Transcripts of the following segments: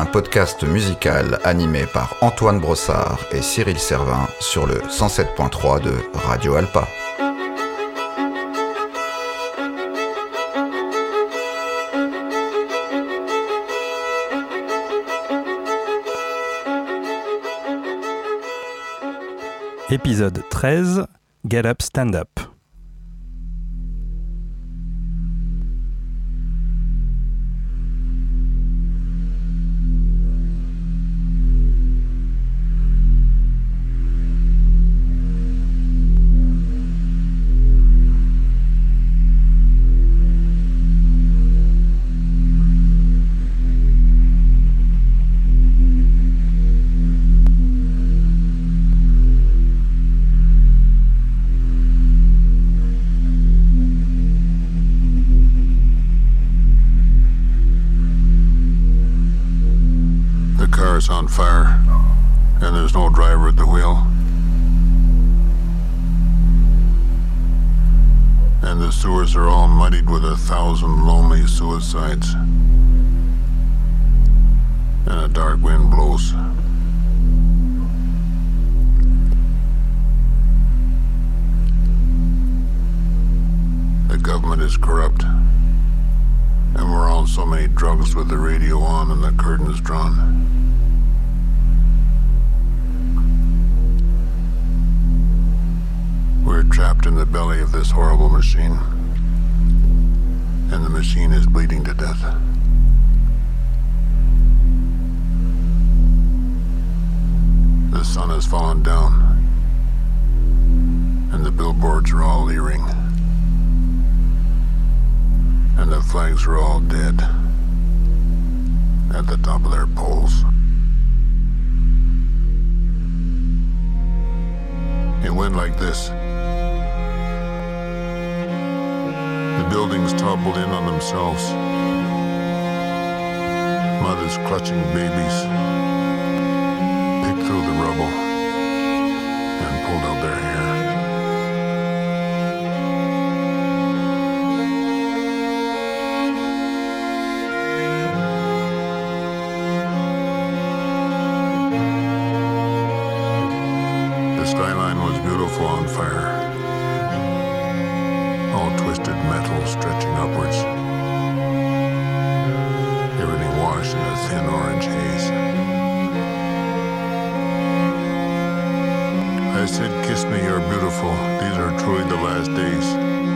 un podcast musical animé par Antoine Brossard et Cyril Servin sur le 107.3 de Radio Alpa. Épisode 13 Get Up Stand Up. sides. And a dark wind blows. The government is corrupt. And we're on so many drugs with the radio on and the curtain is drawn. We're trapped in the belly of this horrible machine and the machine is bleeding to death. The sun has fallen down, and the billboards are all leering, and the flags are all dead at the top of their poles. It went like this. The buildings toppled in on themselves. Mothers clutching babies picked through the rubble and pulled out their hair. The skyline was beautiful on fire. They said, kiss me, you're beautiful. These are truly the last days.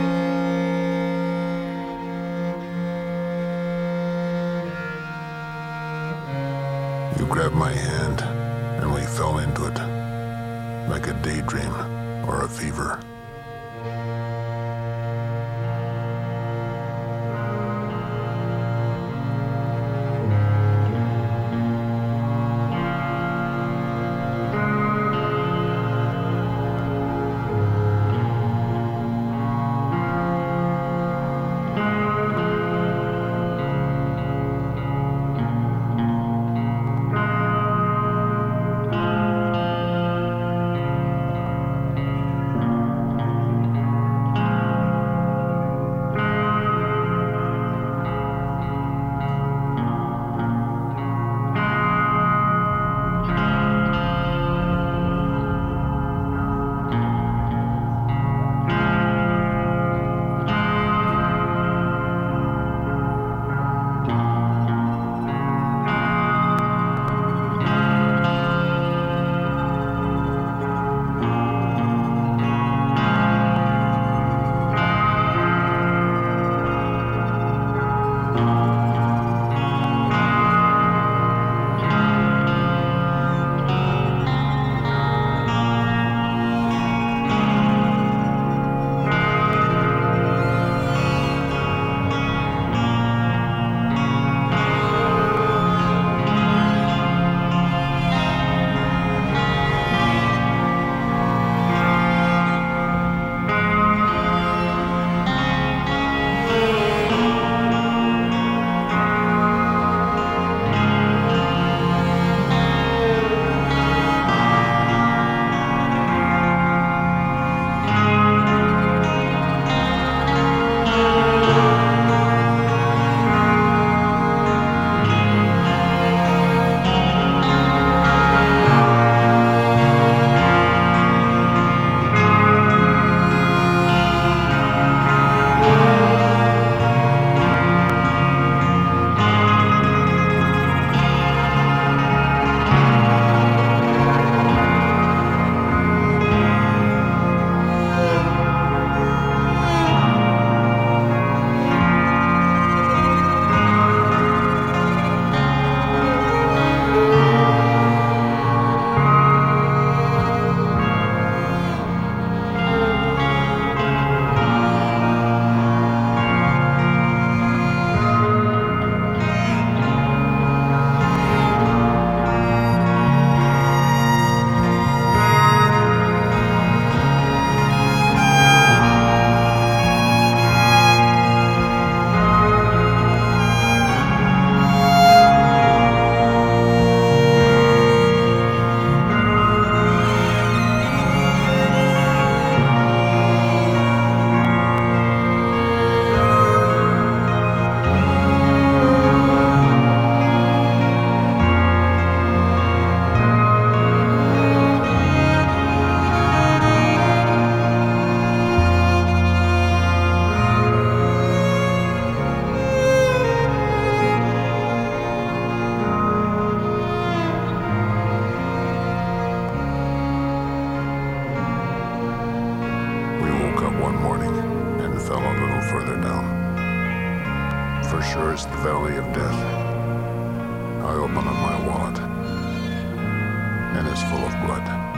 It's full of blood.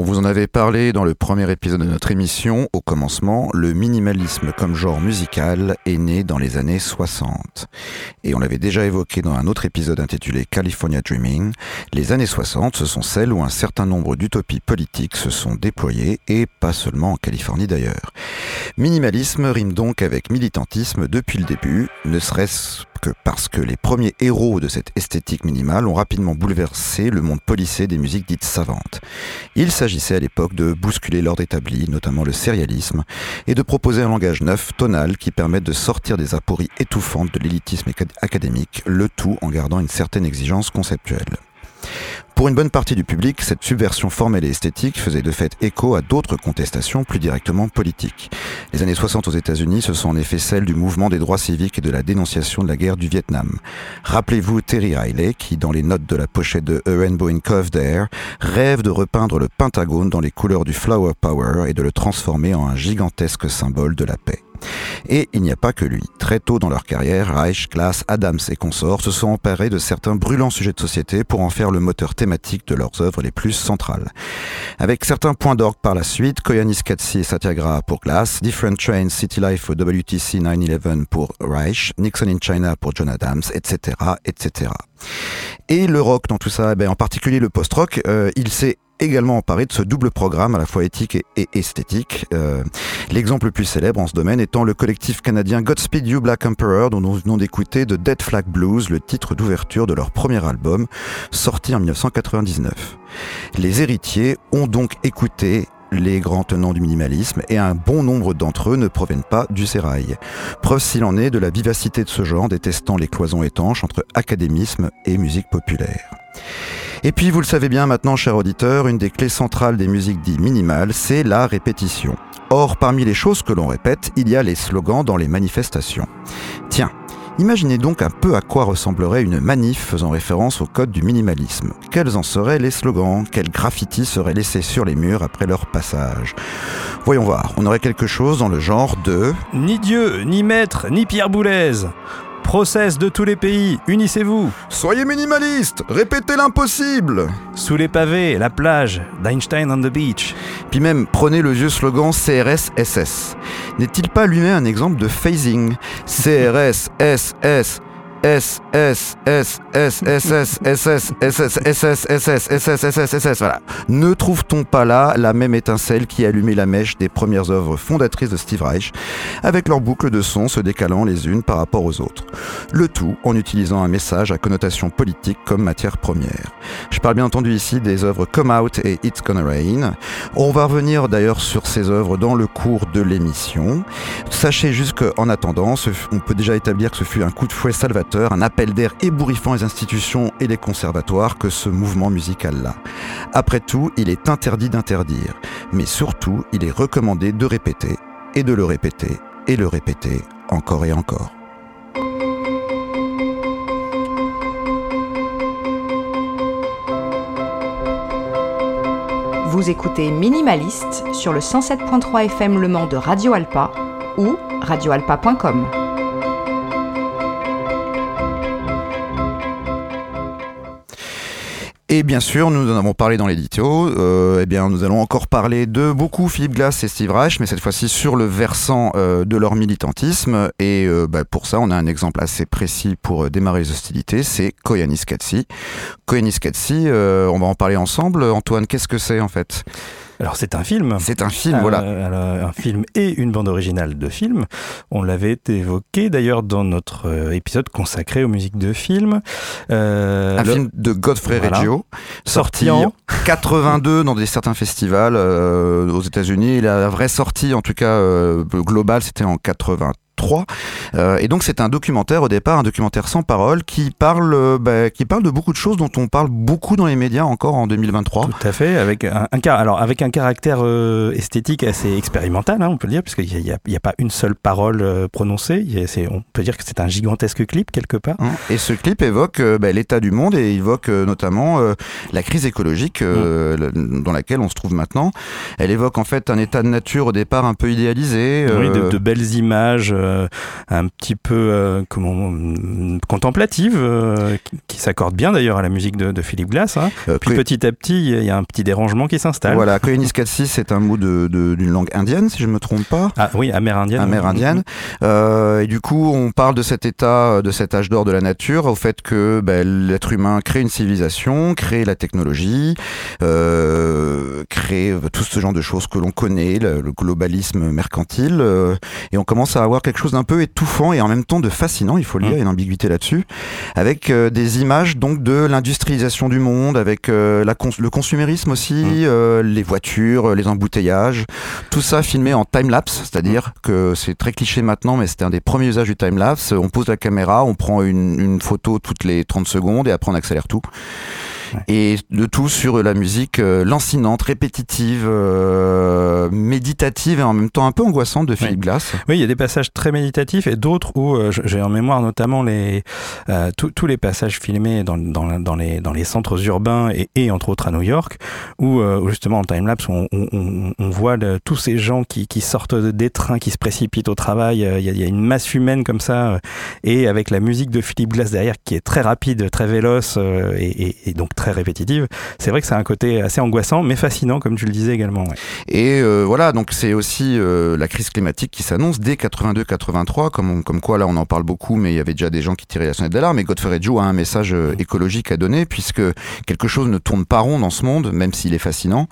On vous en avait parlé dans le premier épisode de notre émission. Au commencement, le minimalisme comme genre musical est né dans les années 60. Et on l'avait déjà évoqué dans un autre épisode intitulé California Dreaming. Les années 60, ce sont celles où un certain nombre d'utopies politiques se sont déployées, et pas seulement en Californie d'ailleurs. Minimalisme rime donc avec militantisme depuis le début, ne serait-ce que parce que les premiers héros de cette esthétique minimale ont rapidement bouleversé le monde policé des musiques dites savantes. Il s'agissait à l'époque de bousculer l'ordre établi, notamment le sérialisme, et de proposer un langage neuf, tonal, qui permette de sortir des apories étouffantes de l'élitisme académique, le tout en gardant une certaine exigence conceptuelle. Pour une bonne partie du public, cette subversion formelle et esthétique faisait de fait écho à d'autres contestations plus directement politiques. Les années 60 aux États-Unis, ce sont en effet celles du mouvement des droits civiques et de la dénonciation de la guerre du Vietnam. Rappelez-vous Terry Riley qui, dans les notes de la pochette de A Rainbow in Cove Air, rêve de repeindre le Pentagone dans les couleurs du Flower Power et de le transformer en un gigantesque symbole de la paix. Et il n'y a pas que lui. Très tôt dans leur carrière, Reich, Glass, Adams et consorts se sont emparés de certains brûlants sujets de société pour en faire le moteur thématique de leurs œuvres les plus centrales. Avec certains points d'orgue par la suite, Koyanis Katsi et Satyagraha pour Glass, Different Trains, City Life au WTC 911 pour Reich, Nixon in China pour John Adams, etc., etc. Et le rock dans tout ça, eh ben, en particulier le post-rock, euh, il s'est également emparé de ce double programme à la fois éthique et, esthétique. Euh, l'exemple le plus célèbre en ce domaine étant le collectif canadien Godspeed You Black Emperor dont nous venons d'écouter de Dead Flag Blues, le titre d'ouverture de leur premier album, sorti en 1999. Les héritiers ont donc écouté les grands tenants du minimalisme et un bon nombre d'entre eux ne proviennent pas du sérail. Preuve s'il en est de la vivacité de ce genre détestant les cloisons étanches entre académisme et musique populaire. Et puis, vous le savez bien maintenant, cher auditeur, une des clés centrales des musiques dites minimales, c'est la répétition. Or, parmi les choses que l'on répète, il y a les slogans dans les manifestations. Tiens, Imaginez donc un peu à quoi ressemblerait une manif faisant référence au code du minimalisme. Quels en seraient les slogans? Quels graffitis seraient laissés sur les murs après leur passage? Voyons voir, on aurait quelque chose dans le genre de... Ni Dieu, ni maître, ni Pierre Boulez Process de tous les pays, unissez-vous. Soyez minimaliste Répétez l'impossible. Sous les pavés, la plage, d'Einstein on the beach. Puis même, prenez le vieux slogan CRS-SS. N'est-il pas lui-même un exemple de phasing? CRS-SS S, S, S, S, S, S, S, S, S, S, S, S, S, S, S, S, voilà. Ne trouve-t-on pas là la même étincelle qui allumait la mèche des premières œuvres fondatrices de Steve Reich, avec leurs boucles de son se décalant les unes par rapport aux autres Le tout en utilisant un message à connotation politique comme matière première. Je parle bien entendu ici des œuvres Come Out et It's Gonna Rain. On va revenir d'ailleurs sur ces œuvres dans le cours de l'émission. Sachez juste qu'en attendant, on peut déjà établir que ce fut un coup de fouet salvateur un appel d'air ébouriffant les institutions et les conservatoires que ce mouvement musical-là. Après tout, il est interdit d'interdire, mais surtout, il est recommandé de répéter, et de le répéter, et le répéter, encore et encore. Vous écoutez Minimaliste sur le 107.3 FM Le Mans de Radio Alpa ou radioalpa.com. Et bien sûr, nous en avons parlé dans l'édito. Euh, eh bien, nous allons encore parler de beaucoup Philippe Glass et Steve Reich, mais cette fois-ci sur le versant euh, de leur militantisme. Et euh, bah, pour ça, on a un exemple assez précis pour euh, démarrer les hostilités. C'est Koyanis Katsi. Koyanis Katsi, on va en parler ensemble. Antoine, qu'est-ce que c'est en fait? Alors c'est un film. C'est un film, voilà. Euh, un film et une bande originale de film. On l'avait évoqué d'ailleurs dans notre euh, épisode consacré aux musiques de films. Euh, un film de Godfrey Reggio, sorti en 82 dans des certains festivals aux États-Unis. La vraie sortie, en tout cas globale, c'était en 83 3. Euh, et donc c'est un documentaire au départ, un documentaire sans parole qui parle, euh, bah, qui parle de beaucoup de choses dont on parle beaucoup dans les médias encore en 2023. Tout à fait, avec un, alors avec un caractère euh, esthétique assez expérimental, hein, on peut le dire, puisqu'il n'y a, a pas une seule parole euh, prononcée. A- on peut dire que c'est un gigantesque clip quelque part. Hein. Et ce clip évoque bah, l'état du monde et évoque notamment la crise écologique le- dans laquelle on se trouve maintenant. Elle évoque en fait un état de nature au départ un peu idéalisé. Oui, de, de belles images, un petit peu euh, comment hum, contemplatives, euh, qui, qui s'accordent bien d'ailleurs à la musique de, de Philippe Glass. hein. euh, Puis petit à petit, il y a un petit dérangement qui s'installe. Voilà, Koyaanisqatsi, c'est un mot de- de- d'une langue indienne, si je ne me trompe pas. Ah oui, amérindienne. amérindienne. Euh, et du coup, on parle de cet état, de cet âge d'or de la nature, au fait que ben, l'être humain crée une civilisation, crée la technologie, euh, crée tout ce genre de choses que l'on connaît, le, le globalisme mercantile, euh, et on commence à avoir quelque chose d'un peu étouffant et en même temps de fascinant, il faut le dire, il y a une ambiguïté là-dessus, avec euh, des images donc de l'industrialisation du monde, avec euh, la cons- le consumérisme aussi, euh, les voitures, les embouteillages, tout ça filmé en time-lapse, c'est-à-dire que c'est très cliché maintenant, mais c'était un des premiers usages du time-lapse. On pose la caméra, on prend une, une photo toutes les 30 secondes et après on accélère tout. Ouais. Et le tout sur la musique euh, lancinante, répétitive, euh, méditative et en même temps un peu angoissante de Philippe Glass. Oui, il y a des passages très méditatifs et d'autres où euh, j'ai en mémoire notamment les euh, tous- les passages filmés dans, dans, les dans les centres urbains et, entre autres à New York où, euh, justement en time lapse on, voit tous ces gens qui, sortent des trains qui se précipitent au travail. Il y, a, a une masse humaine comme ça et avec la musique de Philippe Glass derrière qui est très rapide, très véloce et, donc très répétitive. C'est vrai que c'est un côté assez angoissant mais fascinant comme tu le disais également. Et voilà, donc c'est aussi la crise climatique qui s'annonce dès 82-83, comme, comme quoi là on en parle beaucoup, mais il y avait déjà des gens qui tiraient la sonnette d'alarme. Et Godfrey Joe a un message euh, écologique à donner, puisque quelque chose ne tourne pas rond dans ce monde, même s'il est fascinant.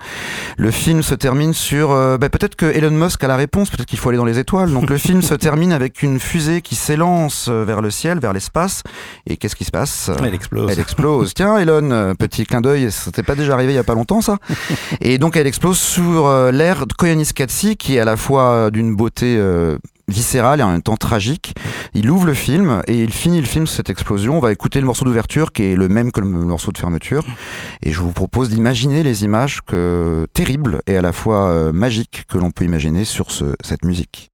Le film se termine sur... euh, bah, peut-être que Elon Musk a la réponse, peut-être qu'il faut aller dans les étoiles. Donc le film se termine avec une fusée qui s'élance euh, vers le ciel, vers l'espace. Et qu'est-ce qui se passe? Elle explose. elle explose. Tiens, Elon, petit clin d'œil, ça t'est pas déjà arrivé il y a pas longtemps, ça Et donc, elle explose sur l'air de Koyaanisqatsi, qui est à la fois d'une beauté euh, viscérale et en même temps tragique. Il ouvre le film et il finit le film sur cette explosion. On va écouter le morceau d'ouverture qui est le même que le morceau de fermeture. Et je vous propose d'imaginer les images que, terribles et à la fois euh, magiques que l'on peut imaginer sur ce, cette musique.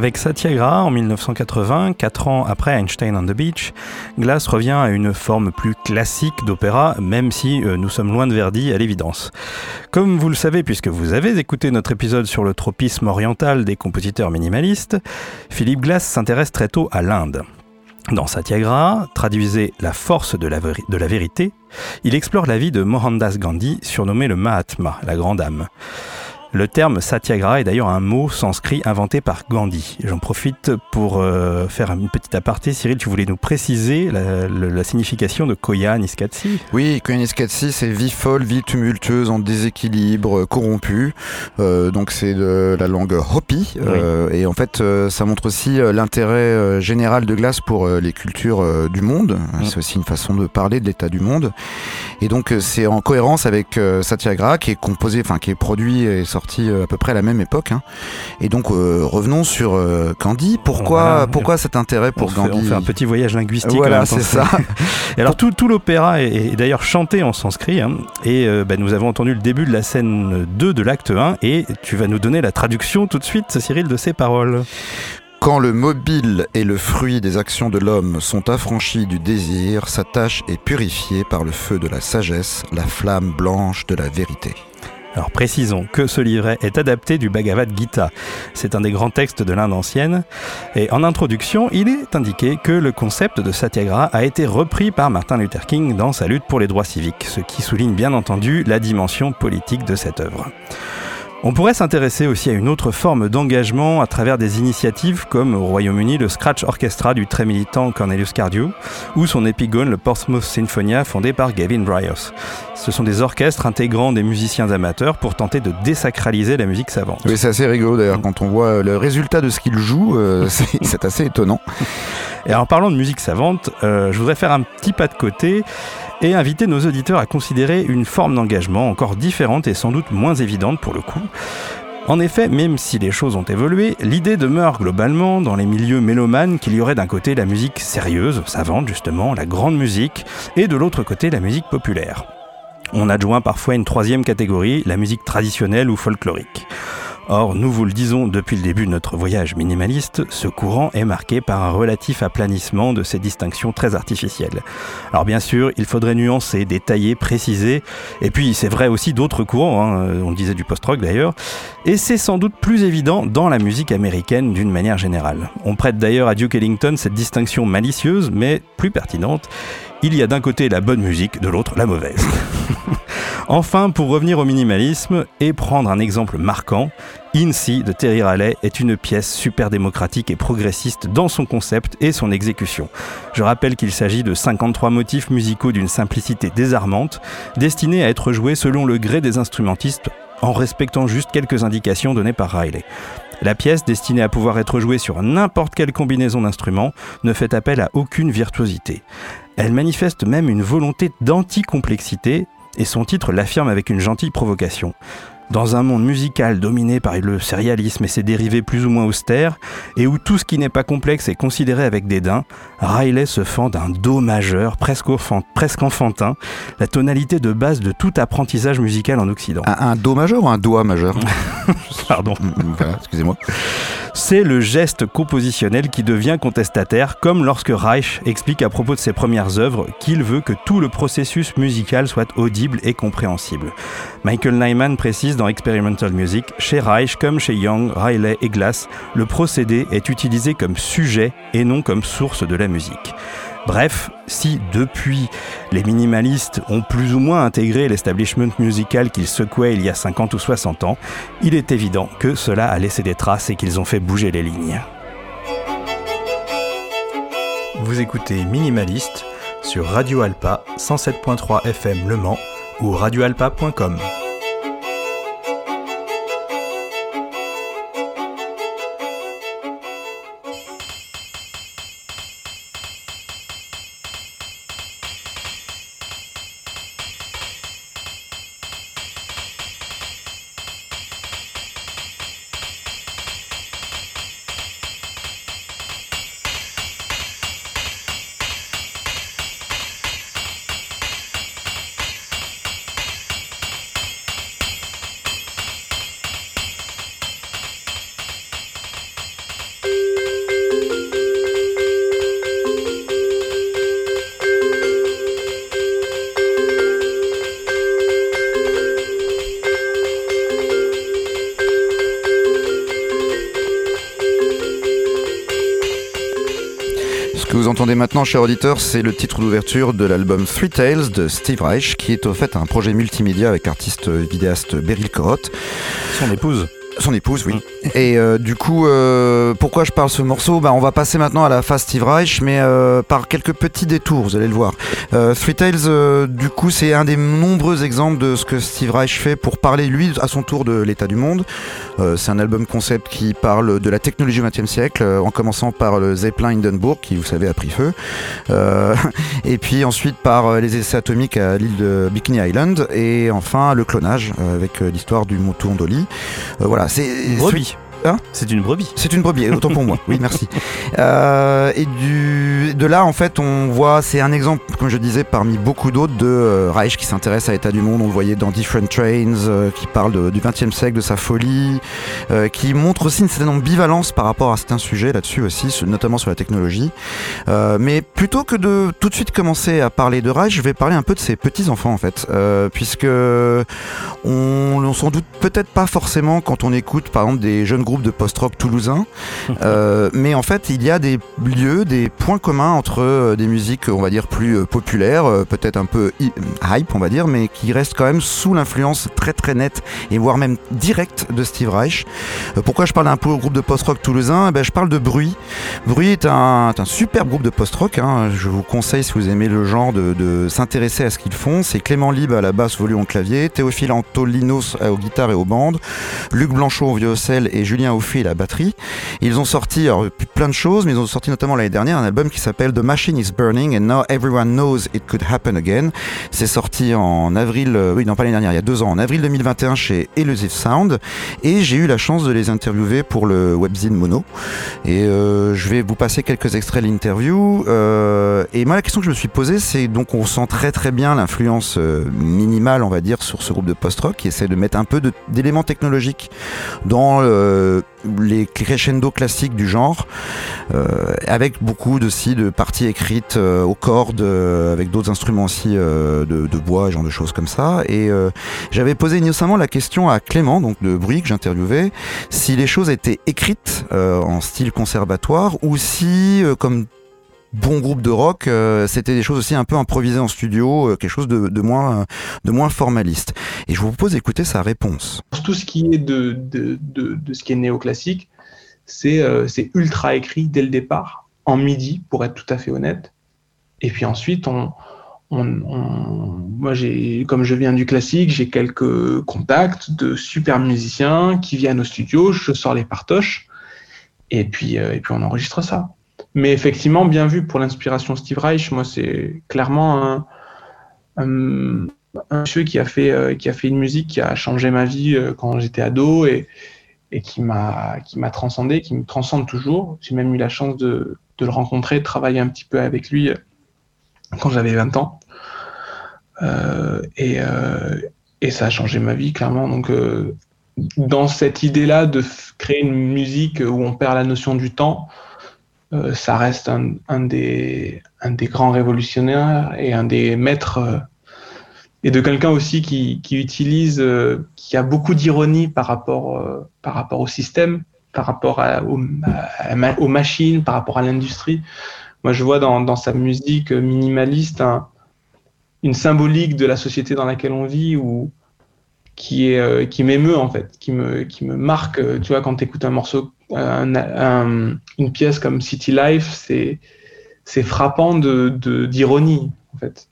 Avec Satyagraha en 1980, quatre ans après Einstein on the Beach, Glass revient à une forme plus classique d'opéra, même si euh, nous sommes loin de Verdi à l'évidence. Comme vous le savez, puisque vous avez écouté notre épisode sur le tropisme oriental des compositeurs minimalistes, Philippe Glass s'intéresse très tôt à l'Inde. Dans Satyagraha, traduisez la force de la vérité, il explore la vie de Mohandas Gandhi, surnommé le Mahatma, la grande âme. Le terme satyagraha est d'ailleurs un mot sanskrit inventé par Gandhi. J'en profite pour euh, faire une petite aparté. Cyril, tu voulais nous préciser la, signification de Koya Niskatsi? Oui, Koya Niskatsi, c'est vie folle, vie tumultueuse, en déséquilibre, corrompue. Euh, donc c'est de la langue Hopi. Euh, et en fait, ça montre aussi l'intérêt général de Glace pour les cultures du monde. Mm. C'est aussi une façon de parler de l'état du monde. Et donc c'est en cohérence avec Satyagraha qui est composé, enfin qui est produit et sorti euh, à peu près à la même époque. Hein. Et donc euh, revenons sur euh, Gandhi. Pourquoi, pourquoi cet intérêt pour Gandhi On fait un petit voyage linguistique. Voilà, c'est ça. et alors tout, tout l'opéra est, d'ailleurs chanté en sanskrit. Hein. et bah, nous avons entendu le début de la scène 2 de l'acte 1. Et tu vas nous donner la traduction tout de suite, Cyril, de ces paroles. Quand le mobile et le fruit des actions de l'homme sont affranchis du désir, sa tâche est purifiée par le feu de la sagesse, la flamme blanche de la vérité. Alors précisons que ce livret est adapté du Bhagavad Gita. C'est un des grands textes de l'Inde ancienne. Et en introduction, il est indiqué que le concept de Satyagraha a été repris par Martin Luther King dans sa lutte pour les droits civiques, ce qui souligne bien entendu la dimension politique de cette œuvre. On pourrait s'intéresser aussi à une autre forme d'engagement à travers des initiatives comme au Royaume-Uni le Scratch Orchestra du très militant Cornelius Cardew ou son épigone le Portsmouth Sinfonia fondé par Gavin Bryars. Ce sont des orchestres intégrant des musiciens amateurs pour tenter de désacraliser la musique savante. Oui, c'est assez rigolo d'ailleurs quand on voit le résultat de ce qu'ils jouent, euh, c'est assez étonnant. Et en parlant de musique savante, euh, je voudrais faire un petit pas de côté et inviter nos auditeurs à considérer une forme d'engagement encore différente et sans doute moins évidente pour le coup. En effet, même si les choses ont évolué, l'idée demeure globalement dans les milieux mélomanes qu'il y aurait d'un côté la musique sérieuse, savante justement, la grande musique, et de l'autre côté la musique populaire. On adjoint parfois une troisième catégorie, la musique traditionnelle ou folklorique. Or, nous vous le disons depuis le début de notre voyage minimaliste, ce courant est marqué par un relatif aplanissement de ces distinctions très artificielles. Alors bien sûr, il faudrait nuancer, détailler, préciser, et puis c'est vrai aussi d'autres courants, hein, on disait du post-rock d'ailleurs, et c'est sans doute plus évident dans la musique américaine d'une manière générale. On prête d'ailleurs à Duke Ellington cette distinction malicieuse, mais plus pertinente. Il y a d'un côté la bonne musique, de l'autre la mauvaise. enfin, pour revenir au minimalisme et prendre un exemple marquant, INSEE de Terry Riley est une pièce super démocratique et progressiste dans son concept et son exécution. Je rappelle qu'il s'agit de 53 motifs musicaux d'une simplicité désarmante, destinés à être joués selon le gré des instrumentistes en respectant juste quelques indications données par Riley. La pièce, destinée à pouvoir être jouée sur n'importe quelle combinaison d'instruments, ne fait appel à aucune virtuosité. Elle manifeste même une volonté d'anti-complexité, et son titre l'affirme avec une gentille provocation. Dans un monde musical dominé par le sérialisme et ses dérivés plus ou moins austères, et où tout ce qui n'est pas complexe est considéré avec dédain, Riley se fend d'un Do majeur presque, enfantin, la tonalité de base de tout apprentissage musical en Occident. Un, Do majeur ou un Doa majeur? Pardon. excusez-moi. C'est le geste compositionnel qui devient contestataire, comme lorsque Reich explique à propos de ses premières œuvres qu'il veut que tout le processus musical soit audible et compréhensible. Michael Nyman précise dans Experimental Music, chez Reich comme chez Young, Riley et Glass, le procédé est utilisé comme sujet et non comme source de la musique. Bref, si depuis les minimalistes ont plus ou moins intégré l'establishment musical qu'ils secouaient il y a 50 ou 60 ans, il est évident que cela a laissé des traces et qu'ils ont fait bouger les lignes. Vous écoutez Minimaliste sur Radio Alpa 107.3 FM Le Mans ou radioalpa.com. vous entendez maintenant, cher auditeur, c'est le titre d'ouverture de l'album Three Tales de Steve Reich, qui est au fait un projet multimédia avec l'artiste vidéaste Beryl Corotte. Son épouse. Son épouse, oui. Et euh, du coup, euh, pourquoi je parle ce morceau? Bah, On va passer maintenant à la phase Steve Reich, mais euh, par quelques petits détours, vous allez le voir. Three Tales, du coup, c'est un des nombreux exemples de ce que Steve Reich fait pour parler, lui, à son tour de l'état du monde. c'est un album concept qui parle de la technologie du XXe siècle, en commençant par le Zeppelin Hindenburg, qui, vous savez, a pris feu. et puis ensuite par les essais atomiques à l'île de Bikini Island. Et enfin, le clonage, avec l'histoire du mouton Dolly. voilà, c'est brebis. Hein c'est une brebis. C'est une brebis, autant pour moi. Oui, merci. Euh, et du, de là, en fait, on voit, c'est un exemple, comme je disais, parmi beaucoup d'autres de euh, Reich qui s'intéresse à l'état du monde. On le voyait dans Different Trains, euh, qui parle du XXe siècle, de sa folie, qui montre aussi une certaine ambivalence par rapport à certains sujets là-dessus aussi, notamment sur la technologie. mais plutôt que de tout de suite commencer à parler de Reich, je vais parler un peu de ses petits-enfants, en fait, puisque on, on s'en doute peut-être pas forcément quand on écoute, par exemple, des jeunes groupe de post-rock toulousain. Euh, mais en fait, il y a des lieux, des points communs entre euh, des musiques, on va dire, plus euh, populaires, peut-être un peu hype, on va dire, mais qui restent quand même sous l'influence très très nette et voire même directe de Steve Reich. pourquoi je parle d'un groupe de post-rock toulousain? Eh ben, Je parle de Bruit. Bruit est un, un super groupe de post-rock. Hein. Je vous conseille, si vous aimez le genre, de, s'intéresser à ce qu'ils font. C'est Clément Libre à la basse, volume au clavier, Théophile Antolinos aux guitares et aux bandes, Luc Blanchot au violoncelle et Julien au et la batterie. Ils ont sorti plein de choses, mais ils ont sorti notamment l'année dernière un album qui s'appelle The Machine is Burning and Now Everyone Knows It Could Happen Again. C'est sorti en avril, euh, oui non pas l'année dernière, il y a deux ans, en avril 2021 chez Elusive Sound. Et j'ai eu la chance de les interviewer pour le webzine Mono. Et euh, je vais vous passer quelques extraits de l'interview. Euh, et moi la question que je me suis posée, c'est donc on sent très très bien l'influence minimale, on va dire, sur ce groupe de post-rock qui essaie de mettre un peu d'éléments technologiques dans euh, les crescendo classiques du genre, euh, avec beaucoup de, si, de parties écrites euh, aux cordes, avec d'autres instruments aussi de, bois, genre de choses comme ça. Et j'avais posé innocemment la question à Clément, donc de Bruy, que j'interviewais, si les choses étaient écrites en style conservatoire ou si, comme bon groupe de rock, euh, c'était des choses aussi un peu improvisées en studio, euh, quelque chose de, moins, de moins formaliste. Et je vous propose d'écouter sa réponse. Tout ce qui est de, de, de ce qui est néoclassique, c'est euh, ultra écrit dès le départ, en midi, pour être tout à fait honnête. Et puis ensuite, on, on, comme je viens du classique, j'ai quelques contacts de super musiciens qui viennent au studio, je sors les partoches, et puis, et puis on enregistre ça. Mais effectivement, bien vu pour l'inspiration Steve Reich, moi, c'est clairement un, monsieur qui a, fait, euh, qui a fait une musique qui a changé ma vie euh, quand j'étais ado et, et qui m'a transcendé, qui me transcende toujours. J'ai même eu la chance de, de, le rencontrer, de travailler un petit peu avec lui euh, quand j'avais 20 ans. et, et, ça a changé ma vie, clairement. Donc, dans cette idée-là de créer une musique où on perd la notion du temps, euh, ça reste un, des, grands révolutionnaires et un des maîtres euh, et de quelqu'un aussi qui, utilise, euh, qui a beaucoup d'ironie par rapport, par rapport au système, par rapport à, aux, machines, par rapport à l'industrie. Moi, je vois dans, sa musique minimaliste une symbolique de la société dans laquelle on vit est qui m'émeut en fait, qui me qui me marque. Tu vois, quand tu écoutes un morceau une pièce comme City Life, c'est frappant de d'ironie en fait.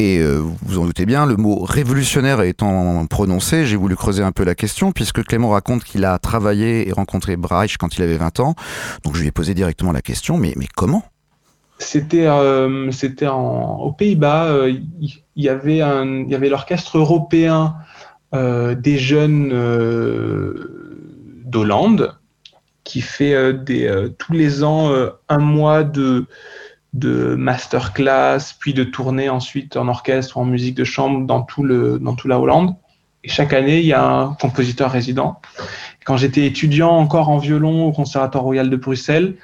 Et euh, vous en doutez bien, le mot révolutionnaire étant prononcé, j'ai voulu creuser un peu la question, puisque Clément raconte qu'il a travaillé et rencontré Breich quand il avait 20 ans. Donc je lui ai posé directement la question, mais, mais comment? C'était euh, aux Pays-Bas, euh, il y, avait il y avait l'orchestre européen des jeunes d'Hollande qui fait euh, euh, tous les ans euh, un mois de, masterclass, puis de tournée ensuite en orchestre ou en musique de chambre dans tout la Hollande. Et chaque année, il y a un compositeur résident. Quand j'étais étudiant encore en violon au Conservatoire Royal de Bruxelles,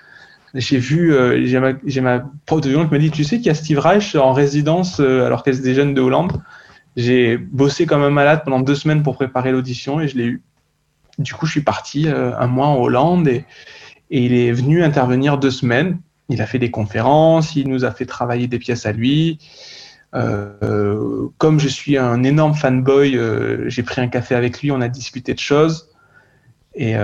j'ai vu, j'ai ma, ma, prof de violon qui m'a dit, tu sais qu'il y a Steve Reich en résidence à l'Orchestre des Jeunes de Hollande. J'ai bossé comme un malade pendant deux semaines pour préparer l'audition et je l'ai eu. Du coup, je suis parti euh, un mois en Hollande et, il est venu intervenir deux semaines. il a fait des conférences, il nous a fait travailler des pièces à lui. comme je suis un énorme fanboy, j'ai pris un café avec lui, on a discuté de choses. Et,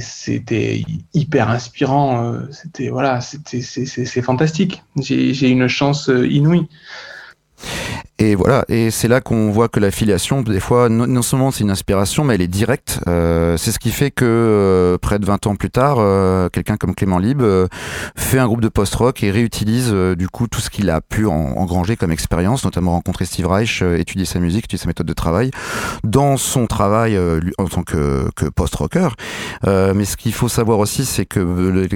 c'était hyper inspirant. C'était voilà, c'est fantastique. J'ai une chance inouïe. Et voilà, et c'est là qu'on voit que la filiation, des fois, non, seulement c'est une inspiration, mais elle est directe. Euh, c'est ce qui fait que euh, près de 20 ans plus tard, euh, quelqu'un comme Clément Lib fait un groupe de post-rock et réutilise du coup tout ce qu'il a pu engranger comme expérience, notamment rencontrer Steve Reich, étudier sa musique, étudier sa méthode de travail, dans son travail en tant que, que post-rocker. mais ce qu'il faut savoir aussi, c'est que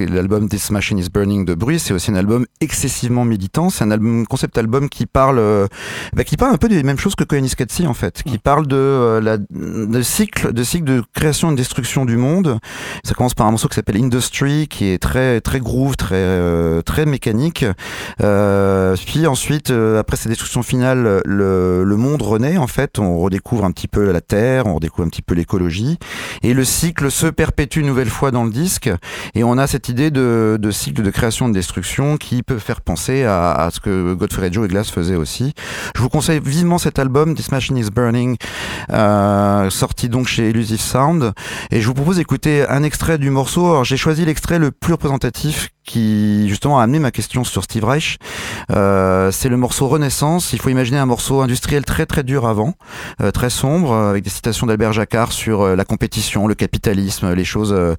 l'album This Machine is Burning de Bruce, c'est aussi un album excessivement militant. C'est un album, concept album qui parle bah, qui parle un peu des mêmes choses que Koyaanisqatsi en fait, qui parle de euh, la de cycle, de cycle de création et de destruction du monde. Ça commence par un morceau qui s'appelle Industry, qui est très très groove, très euh, très mécanique. Euh, puis ensuite, euh, après cette destruction finale, le, le monde renaît en fait. On redécouvre un petit peu la terre, on redécouvre un petit peu l'écologie, et le cycle se perpétue une nouvelle fois dans le disque. Et on a cette idée de, de cycle de création et de destruction qui peut faire penser à, à ce que Godfrey Joe et Glass faisaient aussi. Je vous conseille vivement cet album, This Machine is Burning, euh, sorti donc chez Illusive Sound. Et je vous propose d'écouter un extrait du morceau. j'ai choisi l'extrait le plus représentatif qui justement a amené ma question sur Steve Reich. Euh, c'est le morceau Renaissance. Il faut imaginer un morceau industriel très très dur avant, euh, très sombre, avec des citations d'Albert Jacquard sur euh, la compétition, le capitalisme, les choses euh,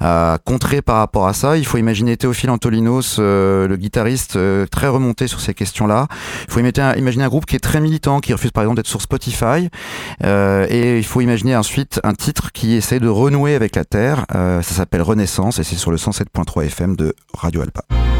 à contrer par rapport à ça. Il faut imaginer Théophile Antolinos, le guitariste, très remonté sur ces questions-là. Il faut imaginer un groupe qui est très militant, qui refuse par exemple d'être sur Spotify. et il faut imaginer ensuite un titre qui essaie de renouer avec la Terre. ça s'appelle Renaissance et c'est sur le 107.3 FM de Radio Alpa.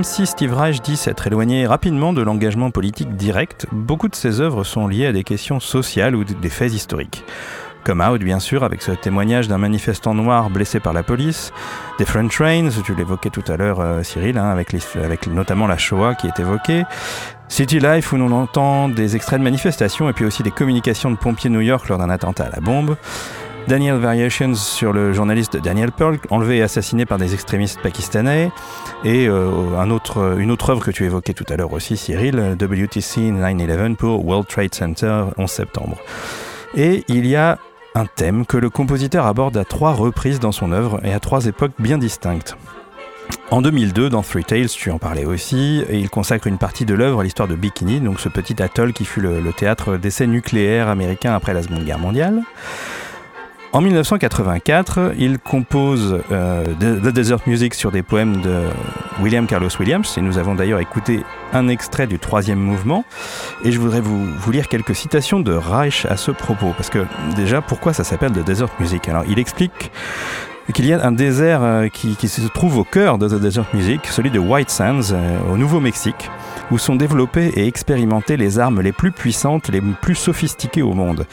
Même si Steve Reich dit s'être éloigné rapidement de l'engagement politique direct, beaucoup de ses œuvres sont liées à des questions sociales ou des faits historiques. Comme Out, bien sûr, avec ce témoignage d'un manifestant noir blessé par la police. Different Trains, tu l'évoquais tout à l'heure, euh, Cyril, hein, avec, notamment la Shoah qui est évoquée. City Life, où l'on entend des extraits de manifestations et puis aussi des communications de pompiers New York lors d'un attentat à la bombe. Daniel Variations sur le journaliste Daniel Pearl, enlevé et assassiné par des extrémistes pakistanais, et euh, une autre œuvre que tu évoquais tout à l'heure aussi, Cyril, WTC 9-11 pour World Trade Center 11 septembre. Et il y a un thème que le compositeur aborde à trois reprises dans son œuvre et à trois époques bien distinctes. En 2002, dans Three Tales, tu en parlais aussi, il consacre une partie de l'œuvre à l'histoire de Bikini, donc ce petit atoll qui fut le, théâtre d'essais nucléaires américains après la Seconde Guerre mondiale. En 1984, il compose euh, The Desert Music sur des poèmes de William Carlos Williams, et nous avons d'ailleurs écouté un extrait du troisième mouvement. Et je voudrais vous, lire quelques citations de Reich à ce propos, parce que déjà, pourquoi ça s'appelle The Desert Music? Alors, il explique qu'il y a un désert euh, qui, qui, se trouve au cœur de The Desert Music, celui de White Sands, euh, au Nouveau-Mexique, où sont développées et expérimentées les armes les plus puissantes, les plus sophistiquées au monde.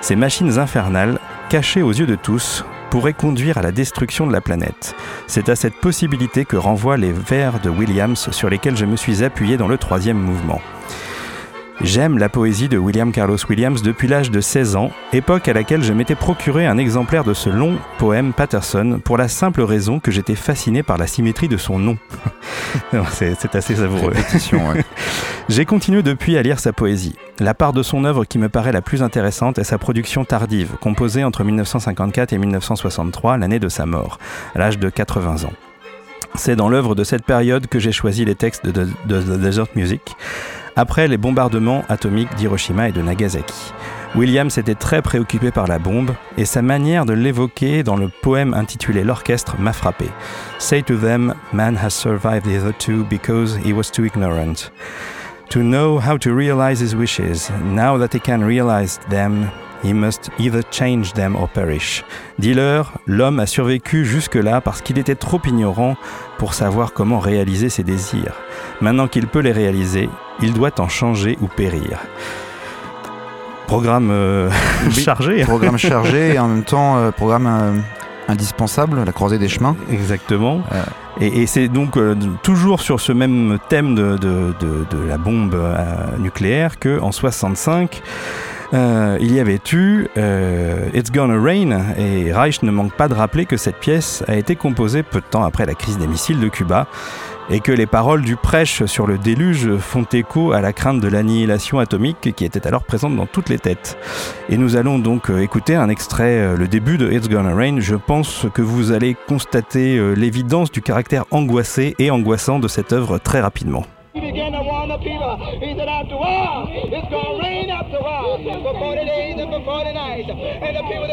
Ces machines infernales caché aux yeux de tous, pourrait conduire à la destruction de la planète. C'est à cette possibilité que renvoient les vers de Williams sur lesquels je me suis appuyé dans le troisième mouvement. J'aime la poésie de William Carlos Williams depuis l'âge de 16 ans, époque à laquelle je m'étais procuré un exemplaire de ce long poème Patterson pour la simple raison que j'étais fasciné par la symétrie de son nom. C'est assez savoureux. J'ai continué depuis à lire sa poésie. La part de son œuvre qui me paraît la plus intéressante est sa production tardive, composée entre 1954 et 1963, l'année de sa mort, à l'âge de 80 ans. C'est dans l'œuvre de cette période que j'ai choisi les textes de, The Desert Music, après les bombardements atomiques d'Hiroshima et de Nagasaki. Williams était très préoccupé par la bombe et sa manière de l'évoquer dans le poème intitulé L'orchestre m'a frappé. Say to them, man has survived the other two because he was too ignorant. To know how to realize his wishes, now that he can realize them, He must either change them or perish. Dis-leur, l'homme a survécu jusque-là parce qu'il était trop ignorant pour savoir comment réaliser ses désirs. Maintenant qu'il peut les réaliser, il doit en changer ou périr. Programme euh, chargé. Programme chargé et en même temps euh, programme euh, indispensable, la croisée des chemins. Exactement. Et, c'est donc toujours sur ce même thème de, de, de la bombe nucléaire que en 65 euh, il y avait eu euh, It's Gonna Rain et Reich ne manque pas de rappeler que cette pièce a été composée peu de temps après la crise des missiles de Cuba et que les paroles du prêche sur le déluge font écho à la crainte de l'annihilation atomique qui était alors présente dans toutes les têtes. Et nous allons donc euh, écouter un extrait, le début de It's Gonna Rain. Je pense que vous allez constater l'évidence du caractère angoissé et angoissant de cette œuvre très rapidement.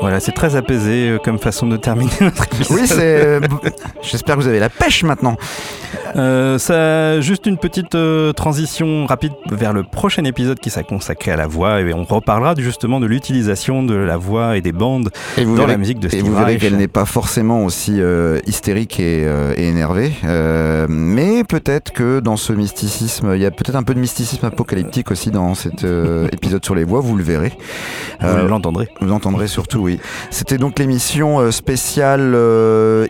voilà, c'est très apaisé comme façon de terminer notre épisode. Oui, c'est. J'espère que vous avez la pêche maintenant. Euh, ça, juste une petite euh, transition rapide vers le prochain épisode qui sera consacré à la voix et on reparlera justement de l'utilisation de la voix et des bandes dans la musique de Steve Et vous verrez qu'elle n'est pas forcément aussi euh, hystérique et, et énervée, mais peut-être que dans ce mysticisme, il y a peut-être un peu de mysticisme apocalyptique aussi dans cet épisode sur les voix, vous le verrez. Vous l'entendrez. Vous l'entendrez surtout, oui. C'était donc l'émission spéciale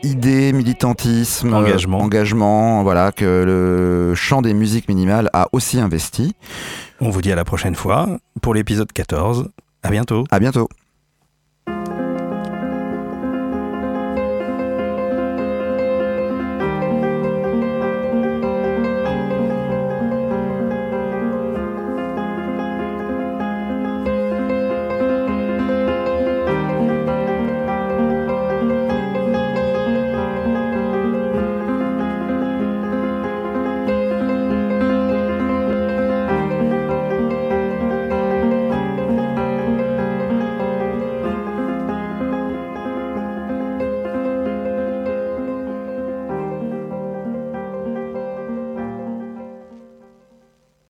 idées, militantisme, engagement, engagement voilà, que le chant des musiques minimales a aussi investi. On vous dit à la prochaine fois pour l'épisode 14. À bientôt. À bientôt.